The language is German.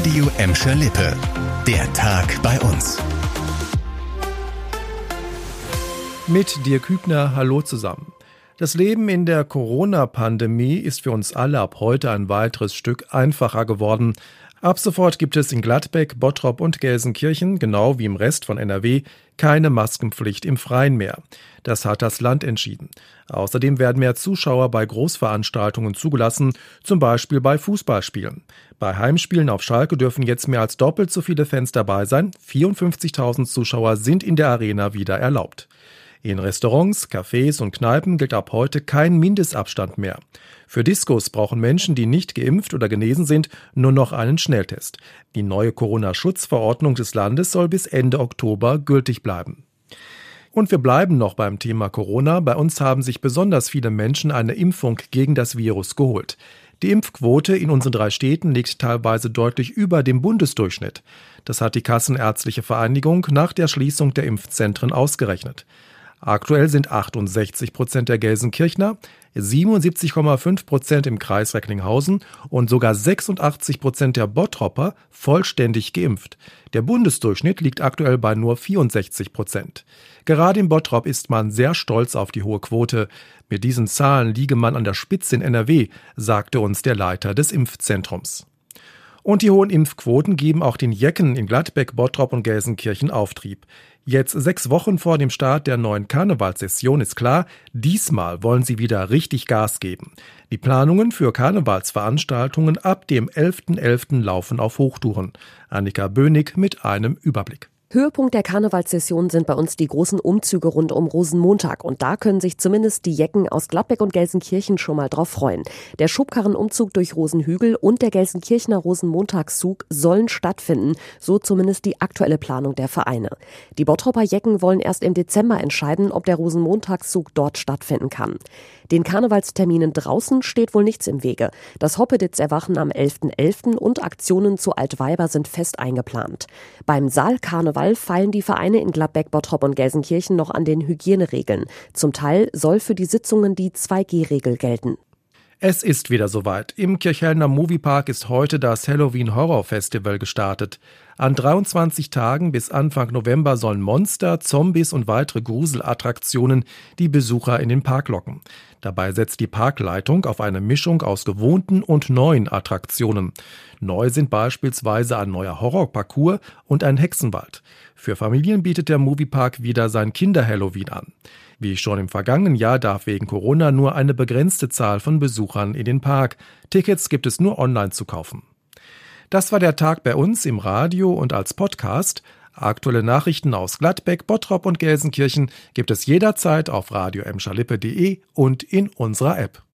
Radio Emscher Lippe. Der Tag bei uns. Mit dir Kübner, hallo zusammen. Das Leben in der Corona-Pandemie ist für uns alle ab heute ein weiteres Stück einfacher geworden. Ab sofort gibt es in Gladbeck, Bottrop und Gelsenkirchen, genau wie im Rest von NRW, keine Maskenpflicht im Freien mehr. Das hat das Land entschieden. Außerdem werden mehr Zuschauer bei Großveranstaltungen zugelassen, zum Beispiel bei Fußballspielen. Bei Heimspielen auf Schalke dürfen jetzt mehr als doppelt so viele Fans dabei sein. 54.000 Zuschauer sind in der Arena wieder erlaubt. In Restaurants, Cafés und Kneipen gilt ab heute kein Mindestabstand mehr. Für Diskos brauchen Menschen, die nicht geimpft oder genesen sind, nur noch einen Schnelltest. Die neue Corona-Schutzverordnung des Landes soll bis Ende Oktober gültig bleiben. Und wir bleiben noch beim Thema Corona. Bei uns haben sich besonders viele Menschen eine Impfung gegen das Virus geholt. Die Impfquote in unseren drei Städten liegt teilweise deutlich über dem Bundesdurchschnitt. Das hat die Kassenärztliche Vereinigung nach der Schließung der Impfzentren ausgerechnet. Aktuell sind 68 Prozent der Gelsenkirchner, 77,5 Prozent im Kreis Recklinghausen und sogar 86 Prozent der Bottropper vollständig geimpft. Der Bundesdurchschnitt liegt aktuell bei nur 64 Prozent. Gerade im Bottrop ist man sehr stolz auf die hohe Quote. Mit diesen Zahlen liege man an der Spitze in NRW, sagte uns der Leiter des Impfzentrums. Und die hohen Impfquoten geben auch den Jecken in Gladbeck, Bottrop und Gelsenkirchen Auftrieb. Jetzt sechs Wochen vor dem Start der neuen Karnevalssession ist klar, diesmal wollen sie wieder richtig Gas geben. Die Planungen für Karnevalsveranstaltungen ab dem 11.11. .11. laufen auf Hochtouren. Annika Bönig mit einem Überblick. Höhepunkt der Karnevalssession sind bei uns die großen Umzüge rund um Rosenmontag und da können sich zumindest die Jecken aus Gladbeck und Gelsenkirchen schon mal drauf freuen. Der Schubkarrenumzug durch Rosenhügel und der Gelsenkirchener Rosenmontagszug sollen stattfinden, so zumindest die aktuelle Planung der Vereine. Die Bottropper Jecken wollen erst im Dezember entscheiden, ob der Rosenmontagszug dort stattfinden kann. Den Karnevalsterminen draußen steht wohl nichts im Wege. Das Hoppeditz-Erwachen am 11.11. .11. und Aktionen zu Altweiber sind fest eingeplant. Beim Saalkarneval Karneval feilen die Vereine in Gladbeck, Bottrop und Gelsenkirchen noch an den Hygieneregeln. Zum Teil soll für die Sitzungen die 2G-Regel gelten. Es ist wieder soweit. Im Kirchhellner Moviepark ist heute das Halloween Horror Festival gestartet. An 23 Tagen bis Anfang November sollen Monster, Zombies und weitere Gruselattraktionen die Besucher in den Park locken. Dabei setzt die Parkleitung auf eine Mischung aus gewohnten und neuen Attraktionen. Neu sind beispielsweise ein neuer Horrorparcours und ein Hexenwald. Für Familien bietet der Moviepark wieder sein Kinder-Halloween an. Wie schon im vergangenen Jahr darf wegen Corona nur eine begrenzte Zahl von Besuchern in den Park. Tickets gibt es nur online zu kaufen. Das war der Tag bei uns im Radio und als Podcast. Aktuelle Nachrichten aus Gladbeck, Bottrop und Gelsenkirchen gibt es jederzeit auf radio und in unserer App.